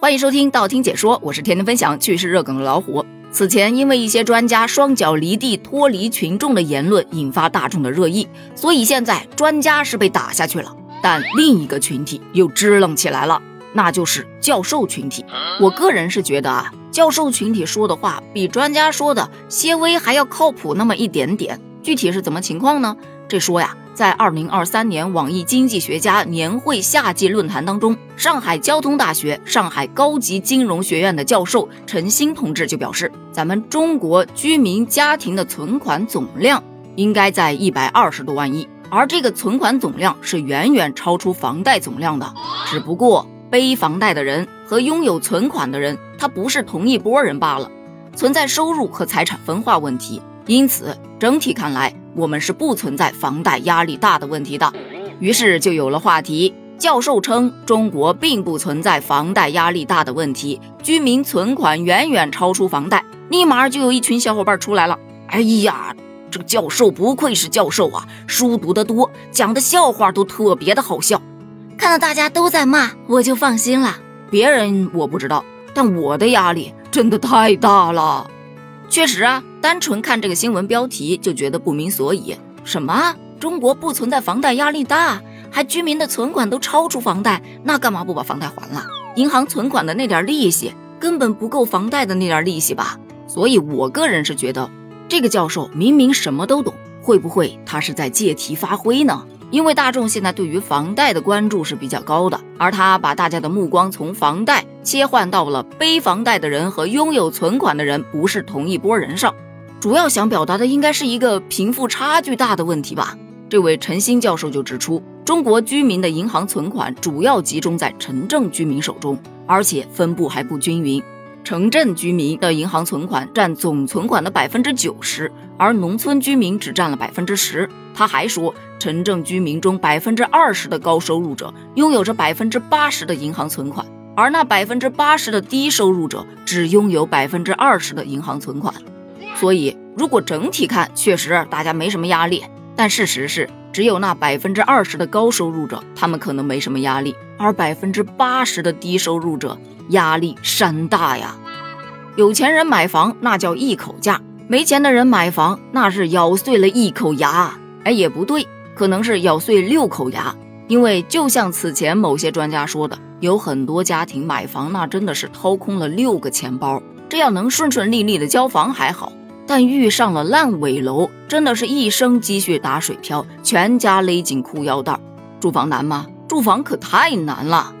欢迎收听道听解说，我是天天分享趣事热梗的老虎。此前因为一些专家双脚离地、脱离群众的言论引发大众的热议，所以现在专家是被打下去了，但另一个群体又支棱起来了，那就是教授群体。我个人是觉得啊，教授群体说的话比专家说的些微还要靠谱那么一点点。具体是怎么情况呢？这说呀。在二零二三年网易经济学家年会夏季论坛当中，上海交通大学上海高级金融学院的教授陈新同志就表示，咱们中国居民家庭的存款总量应该在一百二十多万亿，而这个存款总量是远远超出房贷总量的。只不过背房贷的人和拥有存款的人，他不是同一波人罢了，存在收入和财产分化问题。因此，整体看来。我们是不存在房贷压力大的问题的，于是就有了话题。教授称，中国并不存在房贷压力大的问题，居民存款远远超出房贷。立马就有一群小伙伴出来了。哎呀，这个教授不愧是教授啊，书读得多，讲的笑话都特别的好笑。看到大家都在骂，我就放心了。别人我不知道，但我的压力真的太大了。确实啊，单纯看这个新闻标题就觉得不明所以。什么？中国不存在房贷压力大，还居民的存款都超出房贷，那干嘛不把房贷还了？银行存款的那点利息根本不够房贷的那点利息吧？所以我个人是觉得，这个教授明明什么都懂，会不会他是在借题发挥呢？因为大众现在对于房贷的关注是比较高的，而他把大家的目光从房贷切换到了背房贷的人和拥有存款的人不是同一拨人上，主要想表达的应该是一个贫富差距大的问题吧。这位陈新教授就指出，中国居民的银行存款主要集中在城镇居民手中，而且分布还不均匀。城镇居民的银行存款占总存款的百分之九十，而农村居民只占了百分之十。他还说，城镇居民中百分之二十的高收入者拥有着百分之八十的银行存款，而那百分之八十的低收入者只拥有百分之二十的银行存款。所以，如果整体看，确实大家没什么压力。但事实是，只有那百分之二十的高收入者，他们可能没什么压力，而百分之八十的低收入者。压力山大呀！有钱人买房那叫一口价，没钱的人买房那是咬碎了一口牙。哎，也不对，可能是咬碎六口牙。因为就像此前某些专家说的，有很多家庭买房那真的是掏空了六个钱包。这要能顺顺利利的交房还好，但遇上了烂尾楼，真的是一生积蓄打水漂，全家勒紧裤腰带。住房难吗？住房可太难了，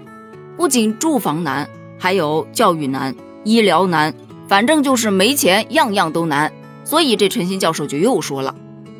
不仅住房难。还有教育难、医疗难，反正就是没钱，样样都难。所以这陈新教授就又说了，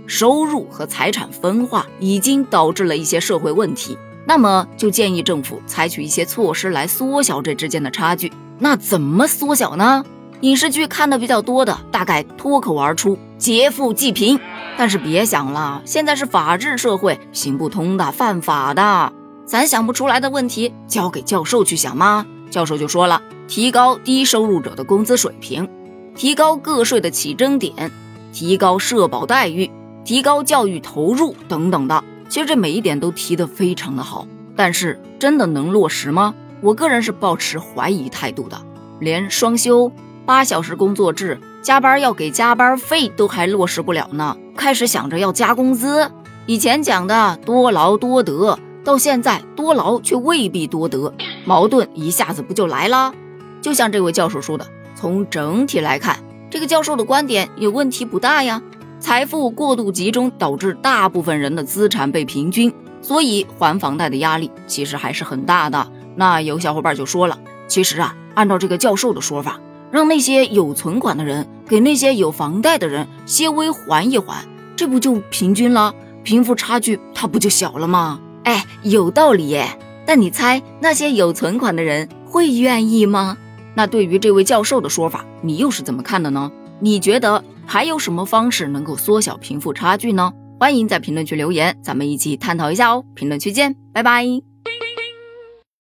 收入和财产分化已经导致了一些社会问题，那么就建议政府采取一些措施来缩小这之间的差距。那怎么缩小呢？影视剧看的比较多的，大概脱口而出“劫富济贫”，但是别想了，现在是法治社会，行不通的，犯法的。咱想不出来的问题，交给教授去想吗？教授就说了，提高低收入者的工资水平，提高个税的起征点，提高社保待遇，提高教育投入等等的。其实这每一点都提得非常的好，但是真的能落实吗？我个人是抱持怀疑态度的。连双休、八小时工作制、加班要给加班费都还落实不了呢，开始想着要加工资。以前讲的多劳多得。到现在多劳却未必多得，矛盾一下子不就来了？就像这位教授说的，从整体来看，这个教授的观点有问题不大呀。财富过度集中导致大部分人的资产被平均，所以还房贷的压力其实还是很大的。那有小伙伴就说了，其实啊，按照这个教授的说法，让那些有存款的人给那些有房贷的人些微还一还，这不就平均了？贫富差距它不就小了吗？哎，有道理耶！但你猜那些有存款的人会愿意吗？那对于这位教授的说法，你又是怎么看的呢？你觉得还有什么方式能够缩小贫富差距呢？欢迎在评论区留言，咱们一起探讨一下哦！评论区见，拜拜。